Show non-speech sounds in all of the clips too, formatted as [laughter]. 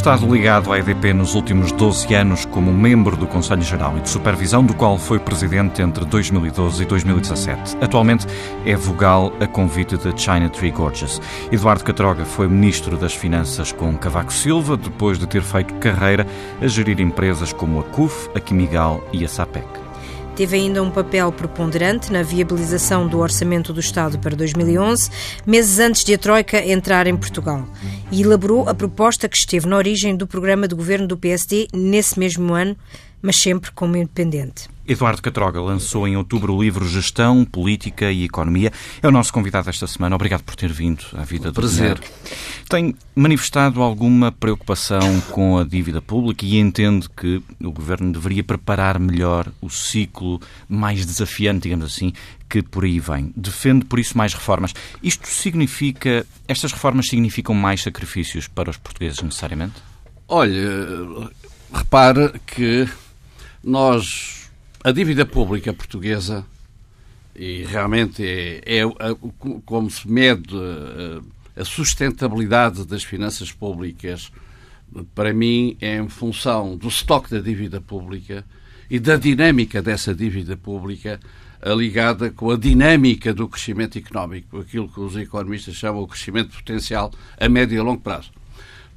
estado ligado à EDP nos últimos 12 anos como membro do Conselho Geral e de Supervisão, do qual foi presidente entre 2012 e 2017. Atualmente é vogal a convite da China Tree Gorges. Eduardo Catroga foi ministro das Finanças com Cavaco Silva, depois de ter feito carreira a gerir empresas como a CUF, a Quimigal e a SAPEC. Teve ainda um papel preponderante na viabilização do Orçamento do Estado para 2011, meses antes de a Troika entrar em Portugal, e elaborou a proposta que esteve na origem do programa de governo do PSD nesse mesmo ano, mas sempre como independente. Eduardo Catroga lançou em outubro o livro Gestão, Política e Economia. É o nosso convidado esta semana. Obrigado por ter vindo à Vida do Prazer. Dinheiro. Tem manifestado alguma preocupação com a dívida pública e entende que o Governo deveria preparar melhor o ciclo mais desafiante, digamos assim, que por aí vem. Defende, por isso, mais reformas. Isto significa... Estas reformas significam mais sacrifícios para os portugueses, necessariamente? Olha, repare que nós a dívida pública portuguesa, e realmente é, é, como se mede a, a sustentabilidade das finanças públicas, para mim é em função do estoque da dívida pública e da dinâmica dessa dívida pública ligada com a dinâmica do crescimento económico, aquilo que os economistas chamam o crescimento potencial a médio e longo prazo.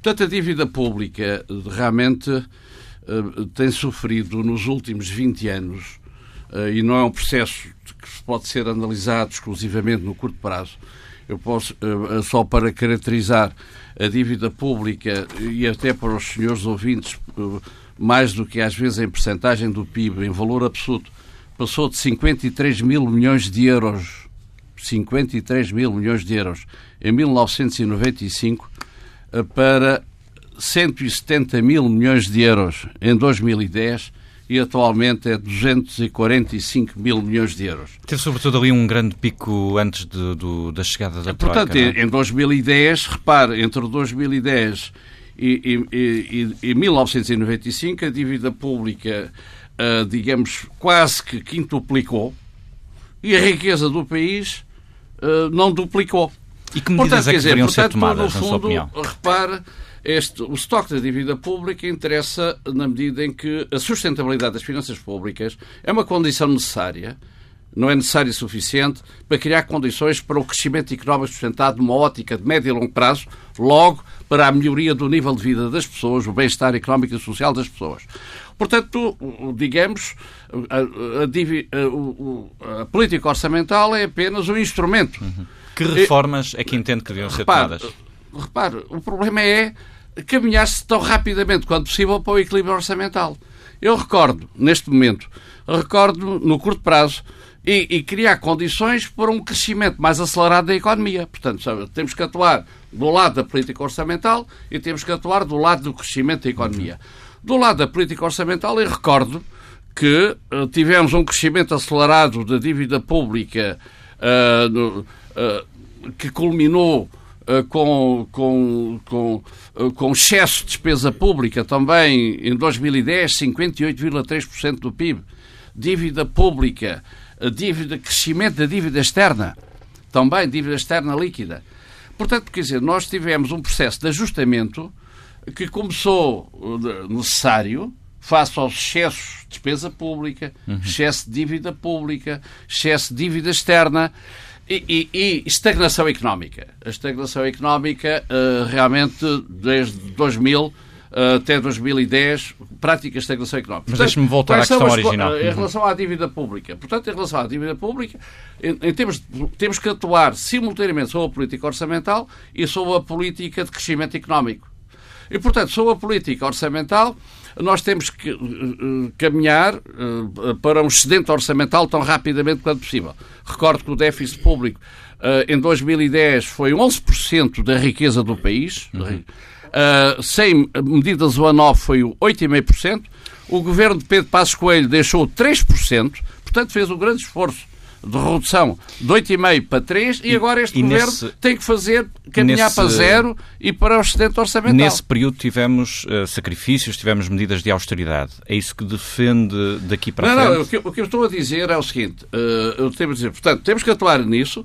Portanto, a dívida pública realmente eh, tem sofrido nos últimos 20 anos, uh, e não é um processo que pode ser analisado exclusivamente no curto prazo. Eu posso, uh, só para caracterizar a dívida pública e até para os senhores ouvintes, mais do que às vezes em percentagem do PIB, em valor absoluto, passou de 53 mil milhões de euros 53 mil milhões de euros em 1995 para 170 mil milhões de euros em 2010 e atualmente é 245 mil milhões de euros. Teve sobretudo ali um grande pico antes de, do, da chegada da Portanto, Troika, é? em 2010, repare, entre 2010 e, e, e, e 1995 a dívida pública, uh, digamos, quase que quintuplicou e a riqueza do país uh, não duplicou. E que medidas portanto, é que dizer, deveriam portanto, ser tomadas, no na sua opinião? Repare, este, o estoque da dívida pública interessa na medida em que a sustentabilidade das finanças públicas é uma condição necessária, não é necessária e suficiente, para criar condições para o crescimento económico sustentado numa ótica de médio e longo prazo, logo para a melhoria do nível de vida das pessoas, o bem-estar económico e social das pessoas. Portanto, digamos, a, a, a, a, política orçamental é apenas um instrumento. Uhum. Que reformas é que entende que deviam ser repare, tomadas? Repare, o problema é caminhar-se tão rapidamente quanto possível para o equilíbrio orçamental. Eu recordo, neste momento, recordo no curto prazo e, e, criar condições para um crescimento mais acelerado da economia. Portanto, sabe, temos que atuar do lado da política orçamental e temos que atuar do lado do crescimento da economia. Do lado da política orçamental, eu recordo que uh, tivemos um crescimento acelerado da dívida pública uh, no, uh, que culminou com, com, com, eh, com excesso de despesa pública também em 2010, 58,3% do PIB. Dívida pública, dívida, crescimento da dívida externa, também dívida externa líquida. Portanto, quer dizer, nós tivemos um processo de ajustamento que começou eh, necessário face aos excessos de despesa pública, uhum. excesso de dívida pública, excesso de dívida externa, e, e, e, estagnação económica. A estagnação económica, uh, realmente, desde 2000 uh, eh, até 2010, prática estagnação económica. Mas deixe-me voltar à questão original. Em relação à dívida pública. Portanto, em relação à dívida pública, em, em termos, temos que atuar simultaneamente sobre a política orçamental e sobre a política de crescimento económico. E, portanto, sobre a política orçamental, nós temos que uh, caminhar uh, para um excedente orçamental tão rapidamente quanto possível. Recordo que o déficit público em 2010 foi 11% da riqueza do país. Uhum. sem medidas o ano 9 foi 8,5%. O governo de Pedro Passos Coelho deixou 3%, portanto fez um grande esforço de redução de 8,5 para 3 e, e agora este governo nesse, tem que fazer caminhar nesse, para zero e para o excedente orçamental. Nesse período tivemos uh, sacrifícios, tivemos medidas de austeridade. É isso que defende daqui para não, frente? Não, o que, o que, eu estou a dizer é o seguinte, uh, eu tenho a dizer, portanto, temos que atuar nisso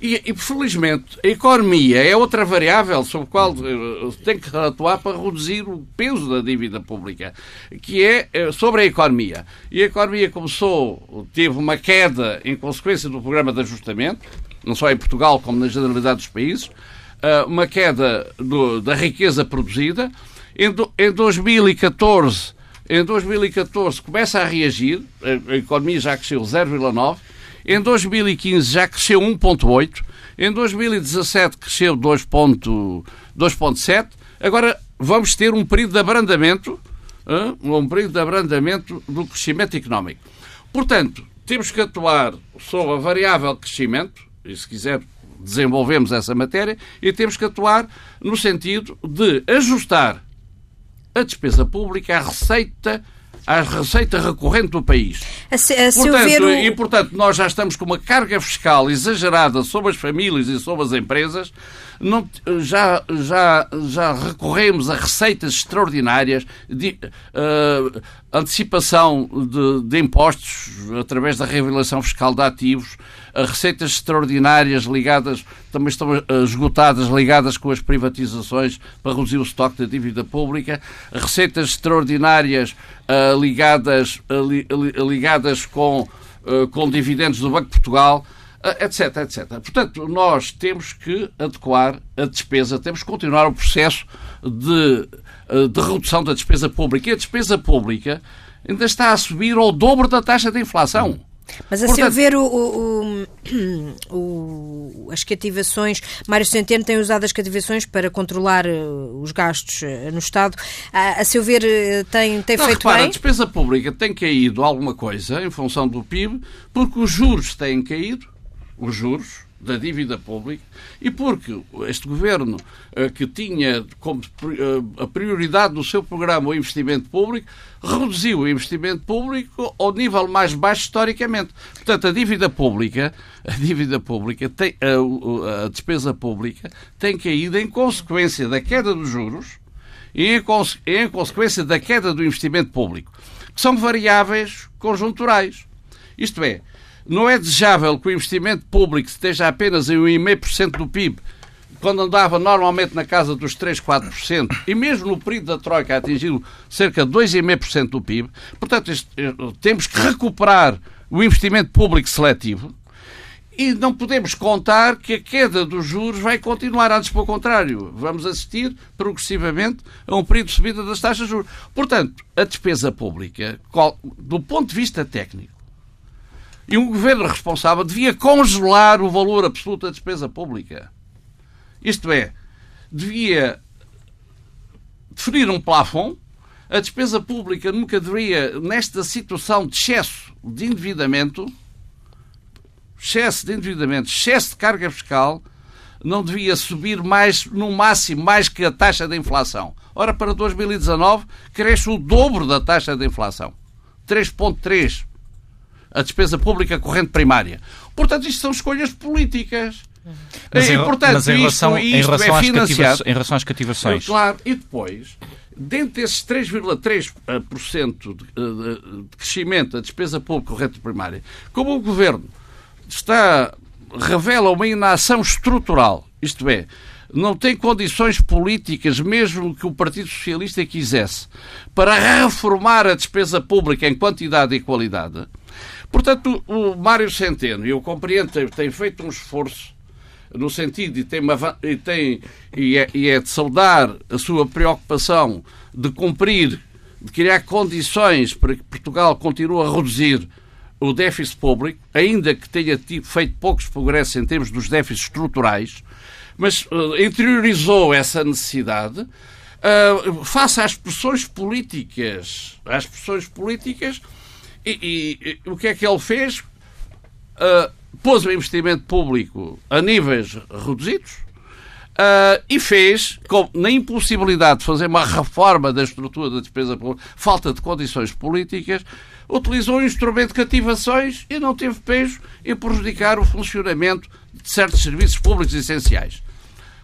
E, e, felizmente, a economia é outra variável sobre a qual uh, tem que atuar para reduzir o peso da dívida pública, que é uh, sobre a economia. E a economia começou, teve uma queda em consequência do programa de ajustamento, não só em Portugal como na generalidade dos países, uh, uma queda do, da riqueza produzida. Em, do, em 2014, em 2014 começa a reagir, a economia já cresceu 0,9%, em 2015 já cresceu 1,8%. Em 2017 cresceu 2,7%. Agora vamos ter um período de abrandamento, um período de abrandamento do crescimento económico. Portanto, temos que atuar sobre a variável crescimento, e se quiser desenvolvemos essa matéria, e temos que atuar no sentido de ajustar a despesa pública à receita à receita recorrente do país. A se, a portanto, o... E, portanto, nós já estamos com uma carga fiscal exagerada sobre as famílias e sobre as empresas, não, já, já, já recorremos a receitas extraordinárias de uh, antecipação de, de, impostos através da revelação fiscal de ativos, receitas extraordinárias ligadas, também estão esgotadas, ligadas com as privatizações para reduzir o estoque da dívida pública, receitas extraordinárias uh, ligadas, uh, ligadas com, uh, com dividendos do Banco de Portugal, etc, etc. Portanto, nós temos que adequar a despesa, temos que continuar o processo de, de redução da despesa pública. E a despesa pública ainda está a subir ao dobro da taxa de inflação. Mas a Portanto, seu ver, o, o, o, as cativações, Mário Centeno tem usado as cativações para controlar eh, os gastos eh, no Estado. A, a seu ver, eh, tem, tem não, feito repara, bem? A despesa pública tem caído alguma coisa em função do PIB, porque os juros têm caído, os juros, da dívida pública e porque este governo, eh, que tinha como eh, a prioridade do seu programa o investimento público, reduziu o investimento público ao nível mais baixo historicamente. Portanto, a dívida pública, a dívida pública tem, a, a despesa pública tem caído em consequência da queda dos juros e em, em consequência da queda do investimento público, que são variáveis conjunturais. Isto é, não é desejável que o investimento público esteja apenas em 1,5% do PIB, quando andava normalmente na casa dos 3, 4%, e mesmo no período da Troika atingiu cerca de 2,5% do PIB. Portanto, eh, temos que recuperar o investimento público seletivo e não podemos contar que a queda dos juros vai continuar, antes pelo contrário. Vamos assistir progressivamente a um período de subida das taxas de juros. Portanto, a despesa pública, do ponto de vista técnico, e um governo responsável devia congelar o valor absoluto da despesa pública. Isto é, devia definir um plafond. A despesa pública nunca deveria, nesta situação de excesso de endividamento, excesso de endividamento, excesso de carga fiscal, não devia subir mais, no máximo, mais que a taxa de inflação. Ora, para 2019, cresce o dobro da taxa de inflação. 3,3% a despesa pública corrente primária. Portanto, isto são escolhas políticas. Mas, e, portanto, mas em, relação, isto, isto em, relação é financiado, em relação às cativações. Claro, e depois, dentro desses 3,3% de, de, de crescimento da despesa pública corrente primária, como o Governo está revela uma inação estrutural, isto é, não tem condições políticas, mesmo que o Partido Socialista quisesse, para reformar a despesa pública em quantidade e qualidade, Portanto, o Mário Centeno, eu compreendo, tem, feito um esforço no sentido e tem, uma, e, tem e, é, e é de saudar a sua preocupação de cumprir, de criar condições para que Portugal continue a reduzir o déficit público, ainda que tenha feito poucos progressos em termos dos déficits estruturais, mas uh, interiorizou essa necessidade uh, face às pressões políticas, às pressões políticas e, e, e o que é que ele fez? Uh, pôs o investimento público a níveis reduzidos uh, e fez, com, na impossibilidade de fazer uma reforma da estrutura da despesa pública, falta de condições políticas, utilizou um instrumento de cativações e não teve peso em prejudicar o funcionamento de certos serviços públicos essenciais.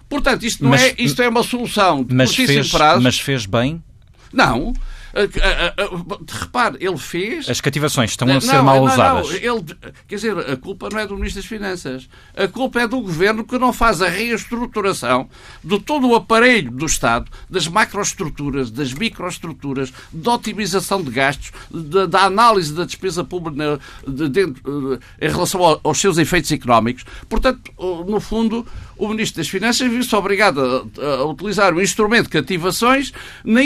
Portanto, isto, não mas, é, isto é uma solução de mas fez, prazo. Mas fez bem? Não. Repare, ele fez. As cativações estão a ser mal usadas. Não, ele, quer dizer, a culpa não é do Ministro das Finanças. A culpa é do Governo que não faz a reestruturação de todo o aparelho do Estado, das macroestruturas, das microestruturas, da otimização de gastos, da, da análise da despesa pública de, de, de, em relação aos seus efeitos económicos. Portanto, no fundo, o Ministro das Finanças viu-se obrigado a, a, utilizar um instrumento de cativações na,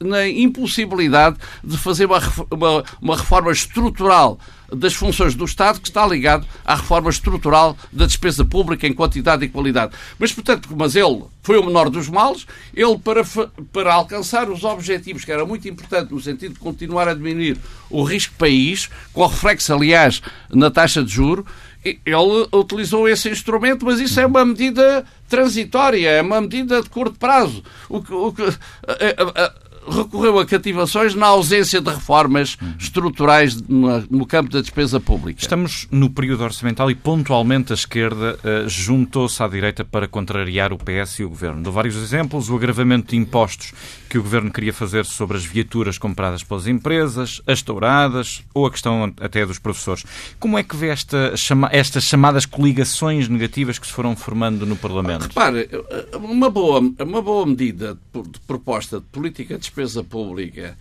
na impossibilidade de fazer uma, uma, uma reforma estrutural das funções do Estado que está ligado à reforma estrutural da despesa pública em quantidade e qualidade. Mas, portanto, mas ele foi o menor dos males, ele, para, para alcançar os objetivos, que era muito importante no sentido de continuar a diminuir o risco país, com reflexo, aliás, na taxa de juro, ele utilizou esse instrumento, mas isso é uma medida transitória, é uma medida de curto prazo. O que, o que, a, a, a, recorreu a cativações na ausência de reformas estruturais no campo da despesa pública. Estamos no período orçamental e pontualmente a esquerda uh, juntou-se à direita para contrariar o PS e o Governo. Dou vários exemplos. O agravamento de impostos que o Governo queria fazer sobre as viaturas compradas pelas empresas, as touradas ou a questão até dos professores. Como é que vê esta, chama, estas chamadas coligações negativas que se foram formando no Parlamento? Repare, uma boa, uma boa medida de proposta de política de despesa pública,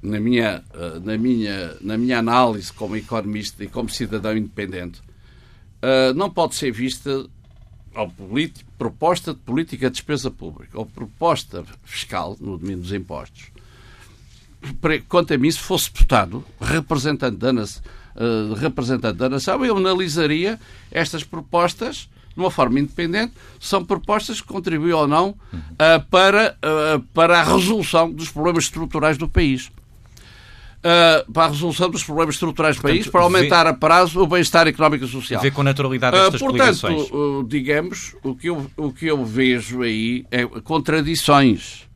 na minha, eh, na minha, na minha análise como economista e como cidadão independente, eh, não pode ser vista ou proposta de política de despesa pública ou proposta fiscal no domínio dos impostos. Quanto a mim, se fosse deputado, representante da, representante da nação, eu analisaria estas propostas de uma forma independente, são propostas que contribuem ou não uh, para, uh, para a resolução dos problemas estruturais do país. Uh, para a resolução dos problemas estruturais do país, para aumentar vê, a prazo o bem-estar económico e social. Vê com naturalidade estas uh, Portanto, digamos, o que, eu, o que eu vejo aí é contradições.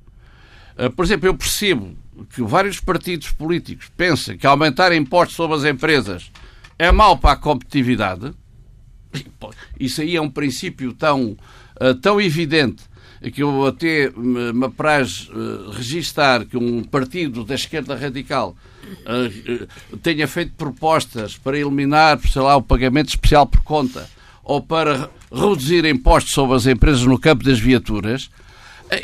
por exemplo, eu percebo que vários partidos políticos pensam que aumentar impostos sobre as empresas é mau para a competitividade, isso aí é um princípio tão, uh, tão evidente que eu até me apraz uh, registar que um partido da esquerda radical uh, tenha feito propostas para eliminar, sei lá, o pagamento especial por conta ou para reduzir impostos sobre as empresas no campo das viaturas.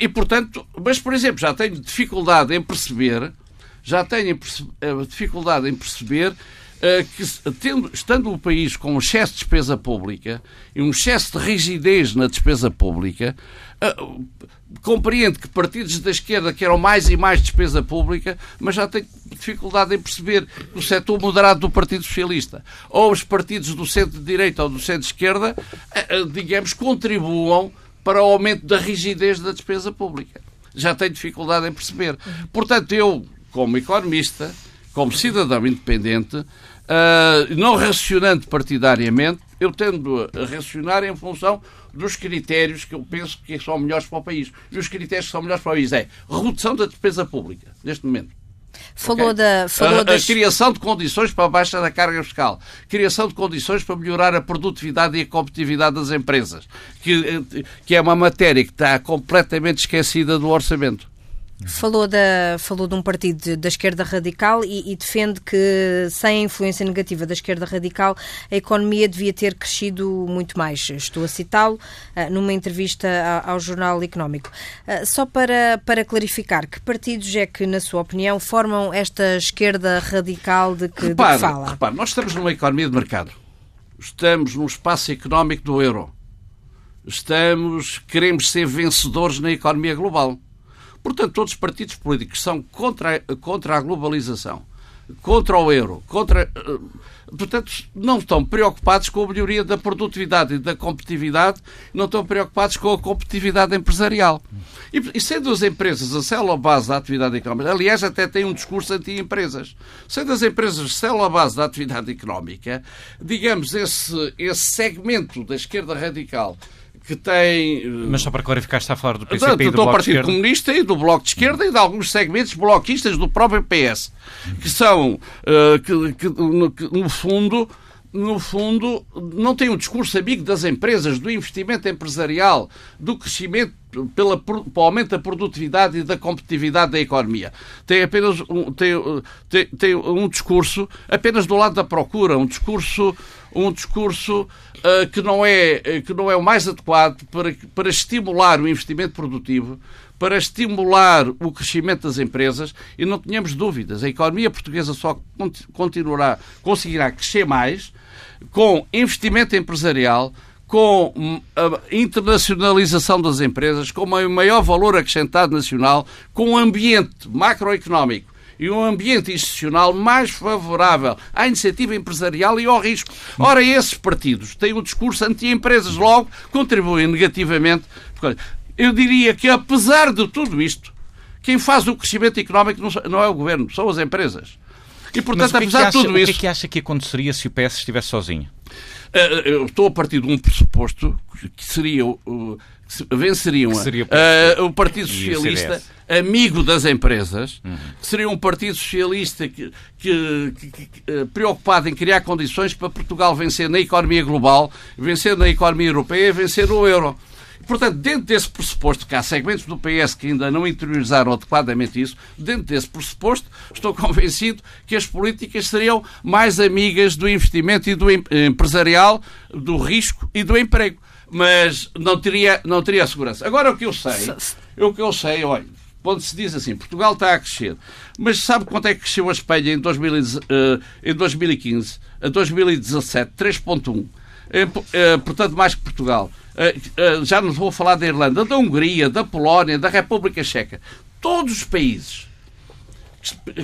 E, portanto, mas, por exemplo, já tenho dificuldade em perceber, já tenho dificuldade em perceber eh, que, tendo, estando o país com um excesso de despesa pública e um excesso de rigidez na despesa pública, uh, compreende que partidos da esquerda querem mais e mais despesa pública, mas já tem dificuldade em perceber que o setor moderado do Partido Socialista ou os partidos do centro-direita ou do centro-esquerda, uh, digamos, contribuam para o aumento da rigidez da despesa pública. Já tenho dificuldade em perceber. Portanto, eu, como economista, como cidadão independente, uh, não racionando partidariamente, eu tendo a racionar em função dos critérios que eu penso que são melhores para o país. E os critérios que são melhores para o país é redução da despesa pública, neste momento. Falou okay? da. Falou a, das... a, criação de condições para a baixa da carga fiscal, criação de condições para melhorar a produtividade e a competitividade das empresas, que, que é uma matéria que está completamente esquecida do orçamento. Falou, da, falou de um partido da esquerda radical e, e, defende que, sem a influência negativa da esquerda radical, a economia devia ter crescido muito mais. Estou a citá-lo uh, numa entrevista ao, Jornal Económico. Uh, só para, para clarificar, que partidos é que, na sua opinião, formam esta esquerda radical de que, repare, de que fala? Repare, nós estamos numa economia de mercado. Estamos num espaço económico do euro. Estamos, queremos ser vencedores na economia global Portanto, todos os partidos políticos são contra, contra a globalização, contra o euro, contra. Eh, portanto, não estão preocupados com a melhoria da produtividade e da competitividade, não estão preocupados com a competitividade empresarial. E, e sendo as empresas a célula base da atividade económica, aliás, até tem um discurso anti-empresas. Sendo as empresas a célula base da atividade económica, digamos, esse, esse segmento da esquerda radical que tem. Eh, Mas só para clarificar, está a falar do PCP e do, do Bloco Partido Comunista e do Bloco de Esquerda e de alguns segmentos bloquistas do próprio PS, que são, uh, que, que, no, que, no fundo, no fundo, não tem um discurso amigo das empresas, do investimento empresarial, do crescimento pela, pelo aumento da produtividade e da competitividade da economia. Tem apenas um, tem, tem, tem um discurso apenas do lado da procura, um discurso, um discurso uh, que, não é, que não é o mais adequado para, para estimular o investimento produtivo, para estimular o crescimento das empresas e não tenhamos dúvidas, a economia portuguesa só continuará, conseguirá crescer mais com investimento empresarial, com hum, a internacionalização das empresas, com um maior valor acrescentado nacional, com um ambiente macroeconómico e um ambiente institucional mais favorável à iniciativa empresarial e ao risco. Ora, esses partidos têm um discurso anti-empresas, logo contribuem negativamente. Eu diria que, apesar de tudo isto, quem faz o crescimento económico não é o governo, são as empresas. E, portanto, é apesar de tudo isso. O que é que acha que aconteceria se o PS estivesse sozinho? Eh, eu estou a partir de um pressuposto que seria venceriam uh, o Partido Socialista, amigo das empresas, uhum. que seria um Partido Socialista que, que, que, que, preocupado em criar condições para Portugal vencer na economia global, vencer na economia europeia, vencer o euro. Portanto, dentro desse pressuposto, que há segmentos do PS que ainda não interiorizaram adequadamente isso, dentro desse pressuposto, estou [laughs] convencido que as políticas seriam mais amigas do investimento e do empresarial, do risco e do emprego. Mas não teria, não teria segurança. Agora, o que eu sei, o que eu sei, olha, quando se diz assim, Portugal está a crescer, mas sabe quanto é que cresceu a Espanha em, 2000, uh, em 2015? A 2017, 3,1. Uh, portanto, mais que Portugal. Eh, eh, já não vou falar da Irlanda, da Hungria, da Polónia, da República Checa. Todos os países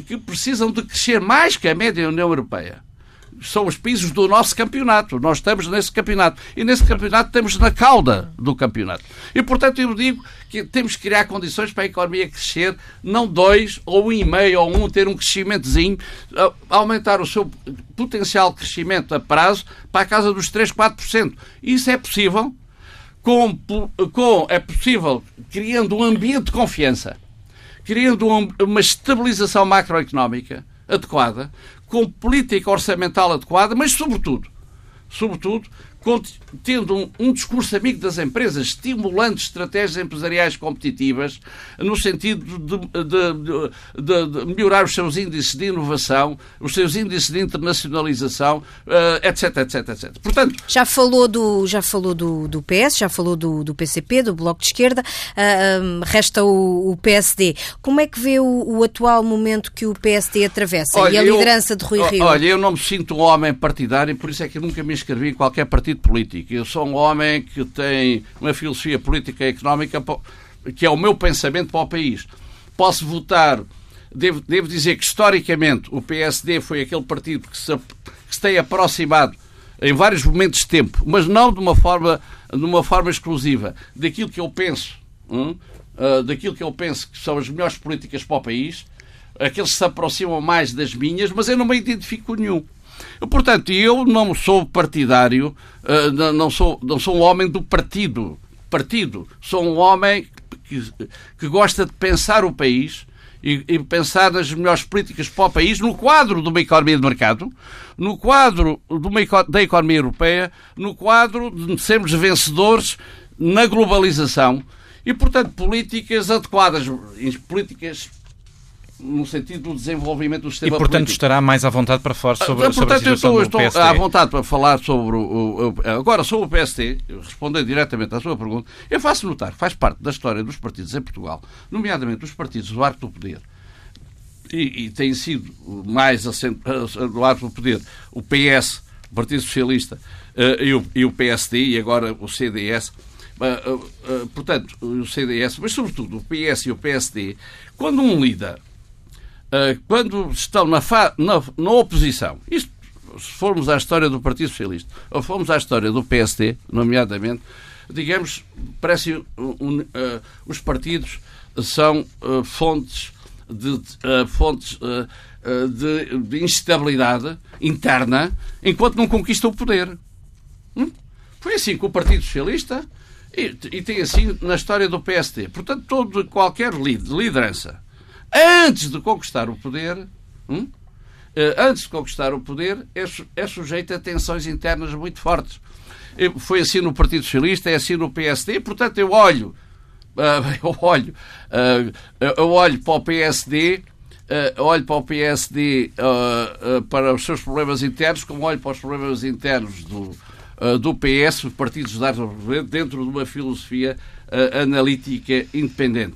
que precisam de crescer mais que a média da União Europeia são os países do nosso campeonato. Nós estamos nesse campeonato. E nesse campeonato estamos na cauda do campeonato. E, portanto, eu digo que temos que criar condições para a economia crescer, não dois, ou um e meio, ou um, ter um crescimentozinho, aumentar o seu potencial crescimento a prazo para a casa dos 3, 4%. Isso é possível com, com, é possível, criando um ambiente de confiança, criando um, uma estabilização macroeconómica adequada, com política orçamental adequada, mas, sobretudo, sobretudo, tendo um, um, discurso amigo das empresas, estimulando estratégias empresariais competitivas, no sentido de, de, de, de, melhorar os seus índices de inovação, os seus índices de internacionalização, uh, etc, etc, etc. Portanto, já falou do, já falou do, do PS, já falou do, do PCP, do Bloco de Esquerda, uh, resta o, o, PSD. Como é que vê o, o, atual momento que o PSD atravessa olha, e a liderança eu, de Rui Rio? Olha, eu não me sinto um homem partidário, por isso é que eu nunca me inscrevi em qualquer partido partido político. Eu sou um homem que tem uma filosofia política e económica que é o meu pensamento para o país. Posso votar. Devo, devo dizer que, historicamente, o PSD foi aquele partido que se, que se tem aproximado em vários momentos de tempo, mas não de uma forma, de uma forma exclusiva, daquilo que eu penso, hum, uh, daquilo que eu penso que são as melhores políticas para o país, aqueles que se aproximam mais das minhas, mas eu não me identifico com nenhum. Portanto, eu não sou partidário, eh, não sou, não sou um homem do partido. Partido. Sou um homem que, que gosta de pensar o país e, pensar nas melhores políticas para o país no quadro de uma economia de mercado, no quadro uma, da economia europeia, no quadro de sermos vencedores na globalização e, portanto, políticas adequadas, políticas no sentido do desenvolvimento do sistema E, portanto, político. estará mais à vontade para falar sobre, ah, sobre a situação eu estou, estou à vontade para falar sobre o, o, agora sobre o PST, respondendo diretamente à sua pergunta, eu faço notar que faz parte da história dos partidos em Portugal, nomeadamente os partidos do arco do poder, e, e tem sido mais do arco do poder o PS, o Partido Socialista, uh, e, o, e o PSD, e agora o CDS, uh, portanto, o CDS, mas sobretudo o PS e o PSD, quando um líder quando estão na, na, na, oposição, isto, se formos à história do Partido Socialista, ou formos à história do PSD, nomeadamente, digamos, parece um, uh, os partidos são uh, fontes de, uh, fontes de, de, instabilidade interna enquanto não conquistam o poder. Hum? Foi assim com o Partido Socialista e, e, tem assim na história do PSD. Portanto, todo, qualquer liderança antes de conquistar o poder, hum, antes de conquistar o poder, é, é sujeito a tensões internas muito fortes. Foi assim no Partido Socialista, é assim no PSD, portanto eu olho, [laughs] eu olho, eu olho para o PSD olho para o PSD para os seus problemas internos, como olho para os problemas internos do, do PS, partidos da dentro de uma filosofia analítica independente.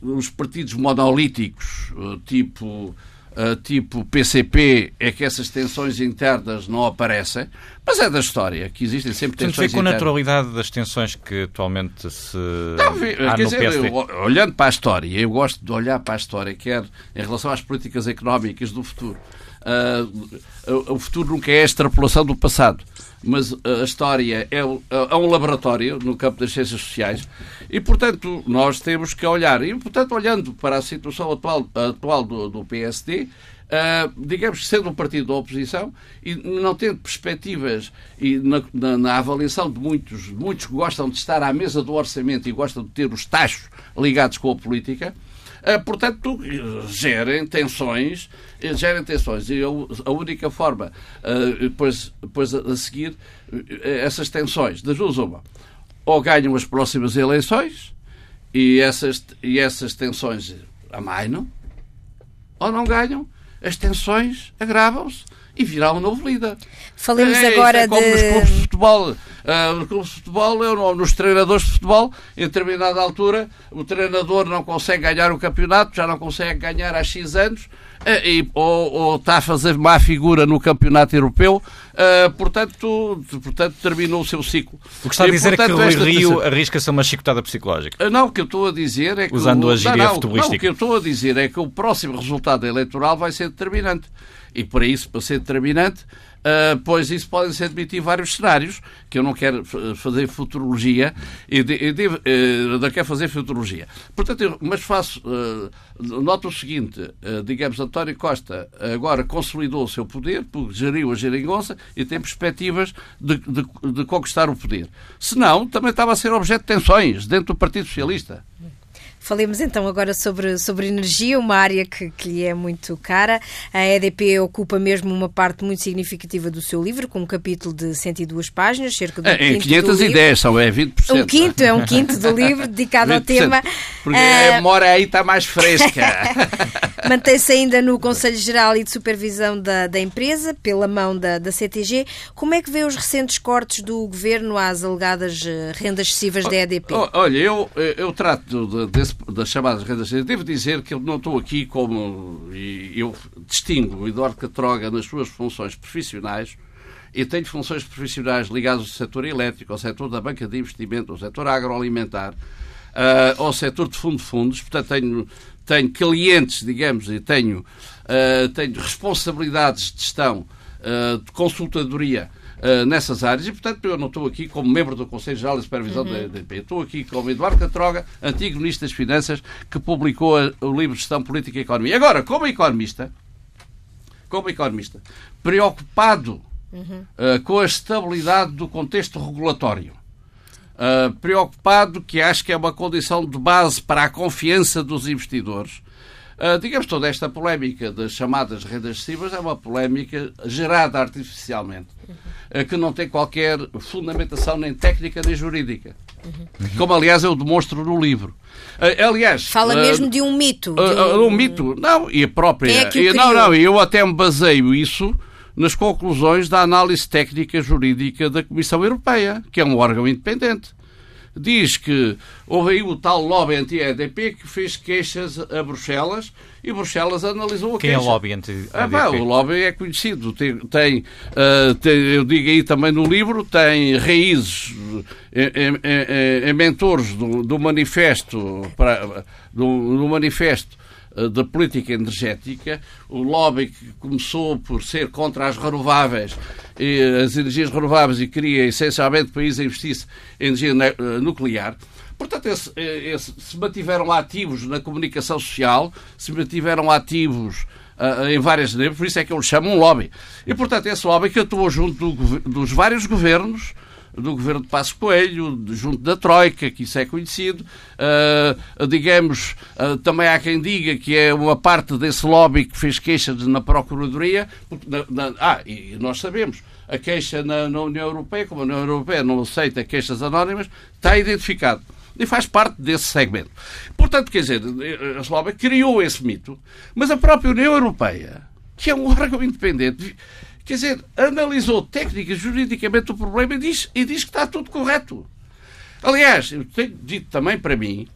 Os partidos monolíticos, tipo Uh, tipo PCP é que essas tensões internas não aparecem, mas é da história, que existem sempre tensões internas. com a naturalidade das tensões que atualmente se há quer dizer, eu, olhando para a história, eu gosto de olhar para a história, quer em relação às políticas económicas do futuro. Uh, o futuro nunca é a extrapolação do passado mas a história é, é um laboratório no campo das ciências sociais e, portanto, nós temos que olhar. E, portanto, olhando para a situação atual, atual do, do PSD, Uh, digamos, sendo um partido da oposição e não tendo perspectivas e na, na, na, avaliação de muitos, muitos que gostam de estar à mesa do orçamento e gostam de ter os tachos ligados com a política, portanto, gerem tensões, gerem tensões. E a, única forma, uh, depois, depois a, seguir, essas tensões, das duas uma, ou ganham as próximas eleições e essas, e essas tensões amainam, ou não ganham. As tensões agravam-se e virá um novo líder. Falemos é, agora é como de... nos clubes de futebol. Uh, nos clubes de futebol, eu, nos treinadores de futebol, em determinada altura, o treinador não consegue ganhar o campeonato, já não consegue ganhar há X anos, uh, e, ou, ou, está a fazer má figura no campeonato europeu, uh, portanto, portanto, terminou o seu ciclo. O que está a dizer e, portanto, é que o Rui Rio arrisca-se a uma chicotada psicológica. Não, o que eu estou a dizer é que... Usando o, a gíria não, futebolística. Não, o que eu estou a dizer é que o próximo resultado eleitoral vai ser determinante e para isso, para ser determinante, Uh, pois isso podem ser admitir vários cenários, que eu não quero fazer futurologia, e, de, e devo, uh, não quero fazer futurologia. Portanto, eu, mas faço, uh, noto o seguinte, uh, digamos, António Costa agora consolidou o seu poder, geriu a geringonça e tem perspectivas de, de, de conquistar o poder. Se não, também estava a ser objeto de tensões dentro do Partido Socialista. Falemos então agora sobre, sobre energia, uma área que, que lhe é muito cara. A EDP ocupa mesmo uma parte muito significativa do seu livro, com um capítulo de 102 páginas, cerca de um é, Em 510, são é 20%. Um quinto, é um quinto do livro dedicado ao [laughs] tema. Porque uh, a memória aí está mais fresca. [laughs] Mantém-se ainda no Conselho Geral e de Supervisão da, da empresa, pela mão da, da CTG. Como é que vê os recentes cortes do governo às alegadas eh, rendas excessivas da EDP? Olha, eu, eu trato desse das chamadas rendas devo dizer que eu não estou aqui como. Eu distingo o Eduardo Catroga nas suas funções profissionais e tenho funções profissionais ligadas ao setor elétrico, ao setor da banca de investimento, ao setor agroalimentar, uh, ao setor de fundo de fundos. Portanto, tenho, tenho clientes, digamos, e tenho, uh, tenho responsabilidades de gestão, uh, de consultadoria uh, nessas áreas e, portanto, eu não estou aqui como membro do Conselho Geral de Supervisão uhum. da EDP. Estou aqui como Eduardo Catroga, antigo Ministro das Finanças, que publicou a, o livro de Gestão Política e Economia. Agora, como economista, como economista, preocupado uhum. uh, com a estabilidade do contexto regulatório, uh, preocupado que acho que é uma condição de base para a confiança dos investidores, Uh, digamos, toda esta polémica das chamadas rendas excessivas é uma polémica gerada artificialmente, uh, que não tem qualquer fundamentação nem técnica nem jurídica. Uhum. Como, aliás, eu demonstro no livro. Uh, aliás. Fala mesmo de um mito. De um... um... mito. Não, e a própria. É não, não, eu até me baseio isso nas conclusões da análise técnica jurídica da Comissão Europeia, que é um órgão independente diz que houve aí o tal lobby anti-EDP que fez queixas a Bruxelas e Bruxelas analisou a Quem queixa. Quem é o lobby anti-EDP? Ah, o lobby é conhecido. Tem, tem, uh, tem, eu digo aí também no livro, tem raízes em, mentores do, do manifesto para, do, do manifesto da política energética, o lobby que começou por ser contra as renováveis, as energias renováveis e queria essencialmente o país investisse em energia eh, nuclear. Portanto, esse, eh, esse, se mantiveram ativos na comunicação social, se mantiveram ativos uh, em várias por isso é que eles chamam um lobby. E, portanto, esse lobby que atuou junto do, dos vários governos do governo de Passo Coelho, junto da Troika, que isso é conhecido. Uh, digamos, uh, também há quem diga que é uma parte desse lobby que fez queixas na Procuradoria. Na, na, ah, e nós sabemos, a queixa na, na, União Europeia, como a União Europeia não aceita queixas anónimas, está identificado. E faz parte desse segmento. Portanto, quer dizer, a Eslovénia criou esse mito, mas a própria União Europeia, que é um órgão independente, quer dizer, analisou técnica juridicamente o problema e diz, e diz que está tudo correto. Aliás, eu tenho dito também para mim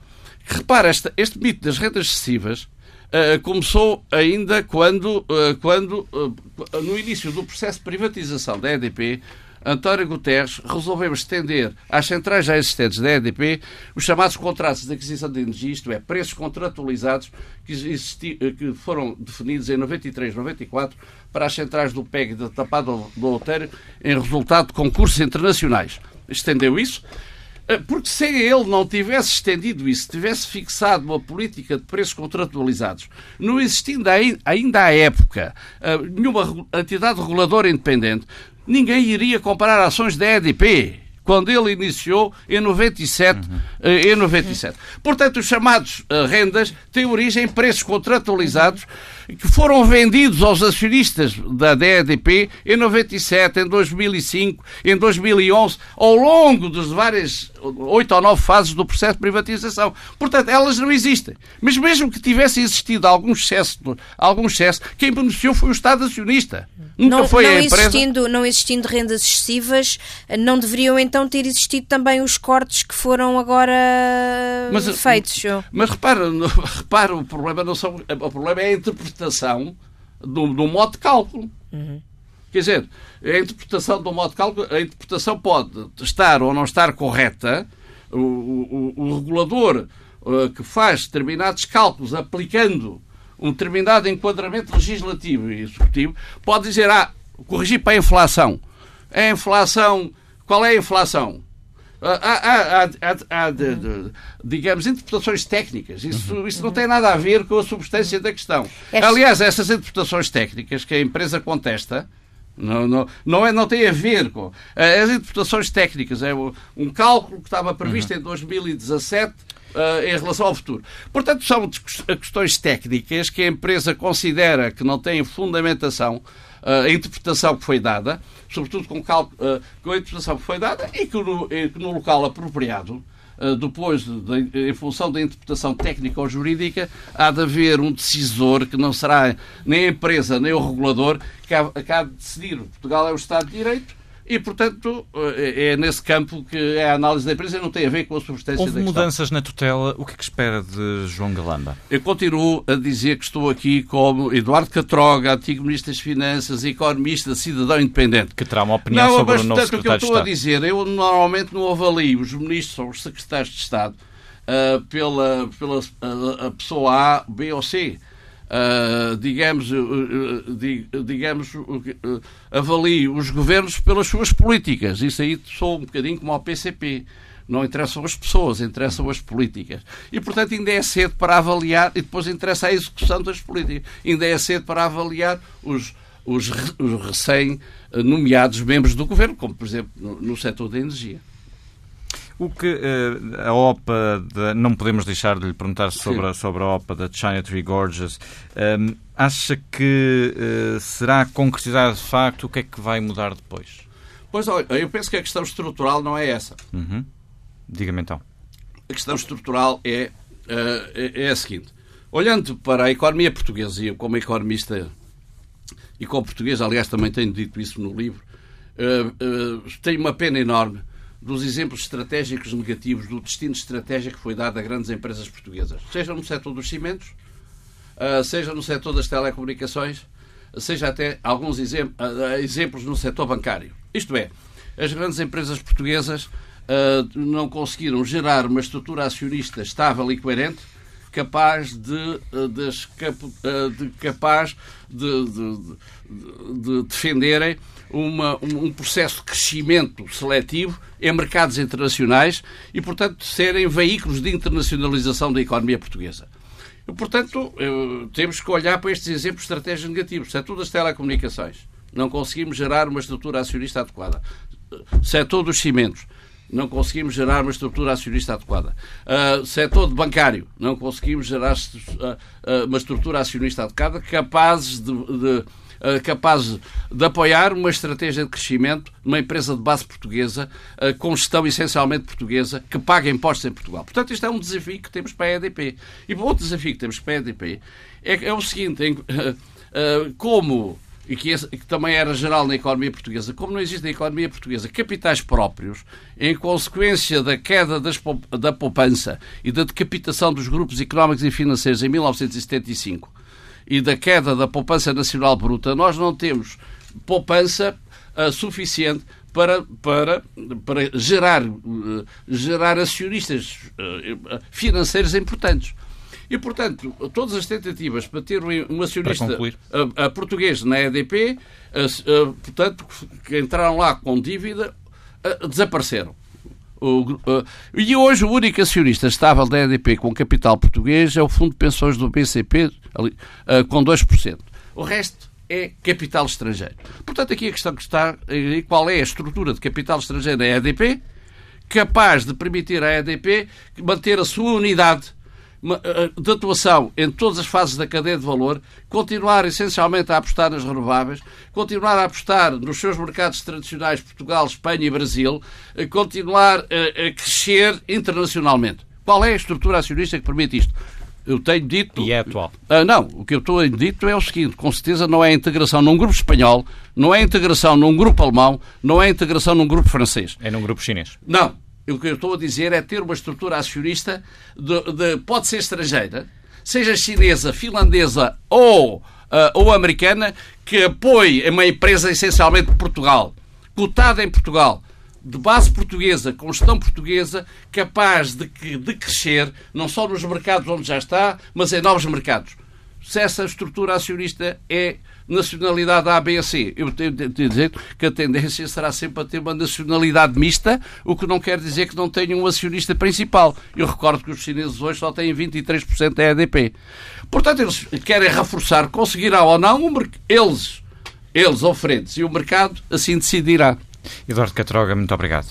que, repara, este, mito das rendas excessivas Uh, começou ainda quando, uh, quando uh, no início do processo de privatização da EDP, António Guterres resolveu estender às centrais já existentes da EDP os chamados contratos de aquisição de energia, isto é, preços contratualizados que, existi, que foram definidos em 93, 94 para as centrais do PEG da Tapado do Outeiro em resultado de concursos internacionais. Estendeu isso eh, porque se ele não tivesse estendido isso, tivesse fixado uma política de preços contratualizados, não existindo ainda à época eh, nenhuma entidade reguladora independente, ninguém iria comparar ações da EDP quando ele iniciou em 97. Uhum. Em 97. Portanto, os chamados rendas têm origem em preços contratualizados que foram vendidos aos acionistas da DEDP em 97, em 2005, em 2011, ao longo das várias oito ou nove fases do processo de privatização. Portanto, elas não existem. Mas mesmo que tivesse existido algum excesso, algum excesso quem beneficiou foi o Estado acionista. Nunca não, foi não a empresa. Existindo, não existindo rendas excessivas, não deveriam então ter existido também os cortes que foram agora mas, feitos? Mas repara, [laughs] repara, o problema não são, o problema é a interpretação do, do modo de cálculo. Uhum. Quer dizer, a interpretação do modo de cálculo, a interpretação pode estar ou não estar correta. O, o, o regulador uh, que faz determinados cálculos aplicando um determinado enquadramento legislativo e executivo pode dizer, ah, corrigir para a inflação. A inflação, qual é a inflação? Há, há, há, há digamos, interpretações técnicas. Isso, uhum. isso não tem nada a ver com a substância da questão. Aliás, essas interpretações técnicas que a empresa contesta, não, não, não, é, não tem a ver com as interpretações técnicas. É um cálculo que estava previsto uhum. em 2017 uh, em relação ao futuro. Portanto, são questões técnicas que a empresa considera que não têm fundamentação a interpretação que foi dada, sobretudo com, cálculo, com a interpretação que foi dada e que no, que no local apropriado, depois, de, de, em função da interpretação técnica ou jurídica, há de haver um decisor que não será nem a empresa nem o regulador que há de decidir. Portugal é o Estado de Direito e, portanto, é, é nesse campo que é a análise da empresa e não tem a ver com a substância Houve da questão. mudanças na tutela. O que é que espera de João Galamba? Eu continuo a dizer que estou aqui como Eduardo Catroga, antigo Ministro das Finanças, economista, cidadão independente. Que terá uma opinião não, sobre mas, o novo portanto, secretário o que eu estou a dizer, eu normalmente não avalio os ministros ou os secretários de Estado uh, pela, pela uh, a pessoa A, B ou C uh, digamos, uh, digamos uh, avalie os governos pelas suas políticas. Isso aí sou um bocadinho como ao PCP. Não interessam as pessoas, interessam as políticas. E, portanto, ainda é cedo para avaliar, e depois interessa a execução das políticas. Ainda é cedo para avaliar os, os, os recém-nomeados membros do governo, como, por exemplo, no, no setor da energia. O que uh, a OPA, de, não podemos deixar de lhe perguntar sobre, a, sobre a OPA da China Tree Gorges, um, ehm, acha que uh, será concretizado de facto? O que é que vai mudar depois? Pois olha, eu penso que a questão estrutural não é essa. Uhum. Diga-me então. A questão estrutural é, uh, é, a seguinte. Olhando para a economia portuguesa, e eu como economista e como português, aliás, também tenho dito isso no livro, tenho uma pena enorme dos exemplos estratégicos negativos do destino estratégico que foi dado a grandes empresas portuguesas, seja no setor dos cimentos, ah, seja no setor das telecomunicações, seja até alguns ah, exemplos no setor bancário. Isto é, as grandes empresas portuguesas ah, não conseguiram gerar uma estrutura acionista estável e coerente capaz de, de, de capaz de, de defenderem uma, um processo de crescimento seletivo em mercados internacionais e, portanto, serem veículos de internacionalização da economia portuguesa. E, portanto, temos que olhar para estes exemplos estratégicos negativos. O setor das telecomunicações. não conseguimos gerar uma estrutura acionista adequada. Setor dos cimentos, não conseguimos gerar uma estrutura acionista adequada. Uh, setor bancário, não conseguimos gerar uh, uma estrutura acionista adequada capazes de, de uh, capazes de apoiar uma estratégia de crescimento numa empresa de base portuguesa, com gestão essencialmente portuguesa, que paga impostos em Portugal. Portanto, isto é um desafio que temos para a EDP. E outro desafio que temos para a EDP é, é o seguinte: em, como e que, esse, que, também era geral na economia portuguesa, como não existe na economia portuguesa capitais próprios, em consequência da queda das, da poupança e da decapitação dos grupos económicos e financeiros em 1975 e da queda da poupança nacional bruta, nós não temos poupança uh, suficiente para, para, para gerar, uh, gerar acionistas uh, financeiros importantes. E, portanto, todas as tentativas para ter um acionista a, a português na EDP, a, portanto, que entraram lá com dívida, desapareceram. O, e hoje o único acionista estável da EDP com capital português é o Fundo de Pensões do BCP, ali, com 2%. O resto é capital estrangeiro. Portanto, aqui a questão que está é qual é a estrutura de capital estrangeiro da EDP capaz de permitir à EDP manter a sua unidade eh, de atuação em todas as fases da cadeia de valor, continuar essencialmente a apostar nas renováveis, continuar a apostar nos seus mercados tradicionais, Portugal, Espanha e Brasil, eh, continuar a, a crescer internacionalmente. Qual é a estrutura acionista que permite isto? Eu tenho dito. E é atual? Uh, não, o que eu estou a dito é o seguinte: com certeza não é a integração num grupo espanhol, não é a integração num grupo alemão, não é a integração num grupo francês. É num grupo chinês. Não, o que eu estou a dizer é ter uma estrutura acionista, de, de pode ser estrangeira, seja chinesa, finlandesa ou, uh, ou americana, que apoie uma empresa essencialmente de Portugal, cotada em Portugal, de base portuguesa, com gestão portuguesa, capaz de, de crescer, não só nos mercados onde já está, mas em novos mercados. Se essa estrutura acionista é nacionalidade A, B C. Eu tenho de dizer que a tendência será sempre a ter uma nacionalidade mista, o que não quer dizer que não tenha um acionista principal. Eu recordo que os chineses hoje só têm 23% da EDP. Portanto, eles querem reforçar, conseguirá ou não, eles, eles ou frentes, e o mercado assim decidirá. Eduardo Catroga, muito obrigado.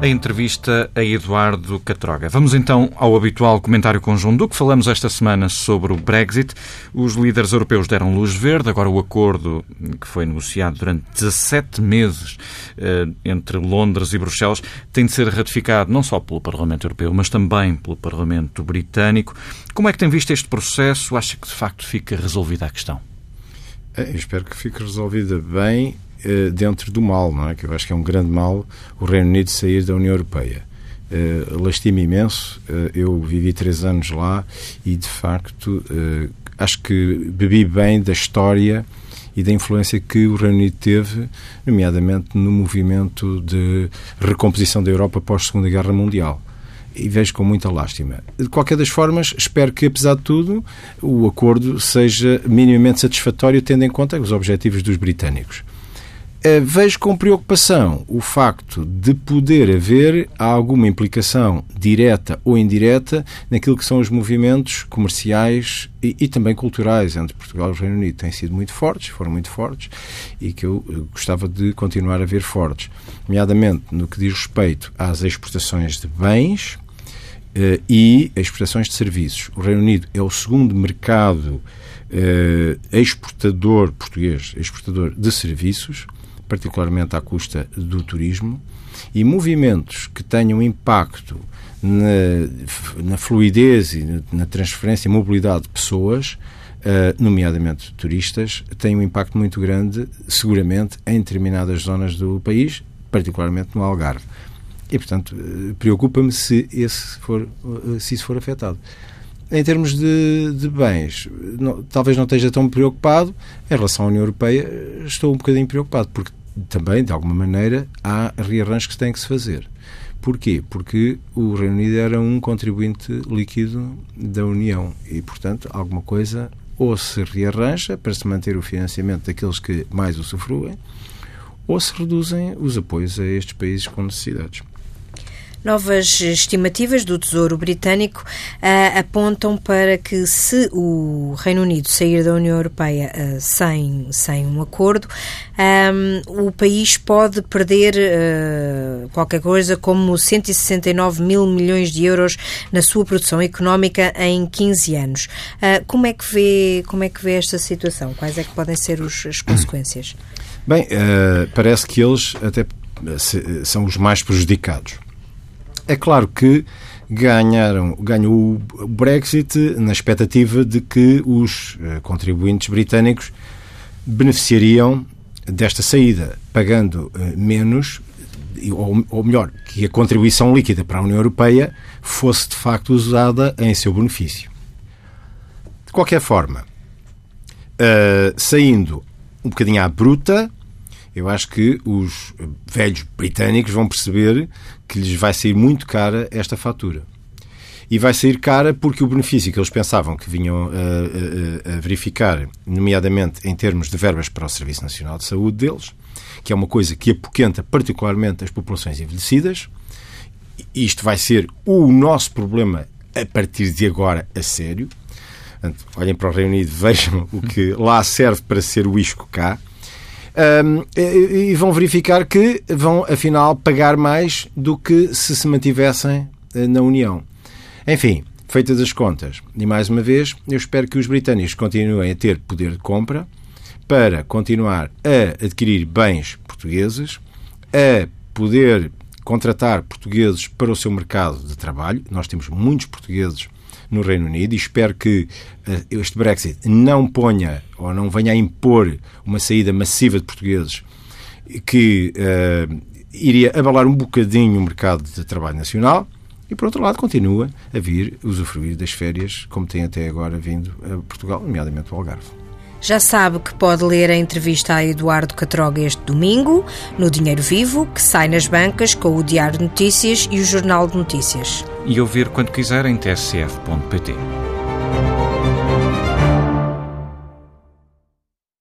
A entrevista a Eduardo Catroga. Vamos então ao habitual comentário conjunto do que falamos esta semana sobre o Brexit. Os líderes europeus deram luz verde, agora o acordo que foi negociado durante 17 meses eh, entre Londres e Bruxelas tem de ser ratificado não só pelo Parlamento Europeu, mas também pelo Parlamento Britânico. Como é que tem visto este processo? Acha que de facto fica resolvida a questão? Eu espero que fique resolvida bem eh, dentro do mal, não é? Que eu acho que é um grande mal o Reino Unido sair da União Europeia. Lastima imenso. Uh, eu vivi três anos lá e, de facto, acho que bebi bem da história e da influência que o Reino Unido teve, nomeadamente no movimento de recomposição da Europa pós Segunda Guerra Mundial. E vejo com muita lástima. De qualquer das formas, espero que, apesar de tudo, o acordo seja minimamente satisfatório, tendo em conta os objetivos dos britânicos. Eh, vejo com preocupação o facto de poder haver alguma implicação direta ou indireta naquilo que são os movimentos comerciais e, e, também culturais entre Portugal e o Reino Unido. Têm sido muito fortes, foram muito fortes e que eu eh, gostava de continuar a ver fortes, nomeadamente no que diz respeito às exportações de bens uh, e exportações de serviços. O Reino Unido é o segundo mercado uh, exportador português, exportador de serviços particularmente à custa do turismo, e movimentos que tenham impacto na, na fluidez e na transferência e mobilidade de pessoas, uh, nomeadamente turistas, têm um impacto muito grande, seguramente, em determinadas zonas do país, particularmente no Algarve. E, portanto, uh, preocupa-me se, esse for, uh, se isso for afetado. Em termos de, de bens, não, talvez não esteja tão preocupado. Em relação à União Europeia, estou um bocadinho preocupado, porque também, de alguma maneira, há rearranjos que têm que se fazer. Porquê? Porque o Reino Unido era um contribuinte líquido da União e, portanto, alguma coisa ou se rearranja para se manter o financiamento daqueles que mais o sofruem, ou se reduzem os apoios a estes países com necessidades. Novas estimativas do Tesouro Britânico uh, apontam para que se o Reino Unido sair da União Europeia uh, sem, sem um acordo, um, o país pode perder uh, qualquer coisa como 169 mil milhões de euros na sua produção económica em 15 anos. como, é que vê, como é que vê esta situação? Quais é que podem ser os, as consequências? Bem, parece que eles até são os mais prejudicados é claro que ganharam, ganhou o Brexit na expectativa de que os eh, contribuintes britânicos beneficiariam desta saída, pagando eh, menos, ou melhor, que a contribuição líquida para a União Europeia fosse de facto usada em seu benefício. De qualquer forma, uh, saindo um bocadinho à bruta, eu acho que os velhos britânicos vão perceber que lhes vai sair muito cara esta fatura. E vai sair cara porque o benefício que eles pensavam que vinham a, a, a verificar, nomeadamente em termos de verbas para o Serviço Nacional de Saúde deles, que é uma coisa que apoquenta particularmente as populações envelhecidas, isto vai ser o nosso problema a partir de agora a sério. Portanto, olhem para o Reino Unido, [laughs] vejam o que lá serve para ser o isco cá um, e, e vão verificar que vão, afinal, pagar mais do que se se mantivessem eh, na União. Enfim, feitas as contas, e mais uma vez, eu espero que os britânicos continuem a ter poder de compra para continuar a adquirir bens portugueses, a poder contratar portugueses para o seu mercado de trabalho. Nós temos muitos portugueses no Reino Unido e espero que uh, este Brexit não ponha ou não venha a impor uma saída massiva de portugueses que uh, iria abalar um bocadinho o mercado de trabalho nacional e, por outro lado, continua a vir usufruir das férias como tem até agora vindo a Portugal, nomeadamente o Algarve. Já sabe que pode ler a entrevista a Eduardo Catroga este domingo, no Dinheiro Vivo, que sai nas bancas com o Diário de Notícias e o Jornal de Notícias. E ouvir quando quiser em tsf.pt.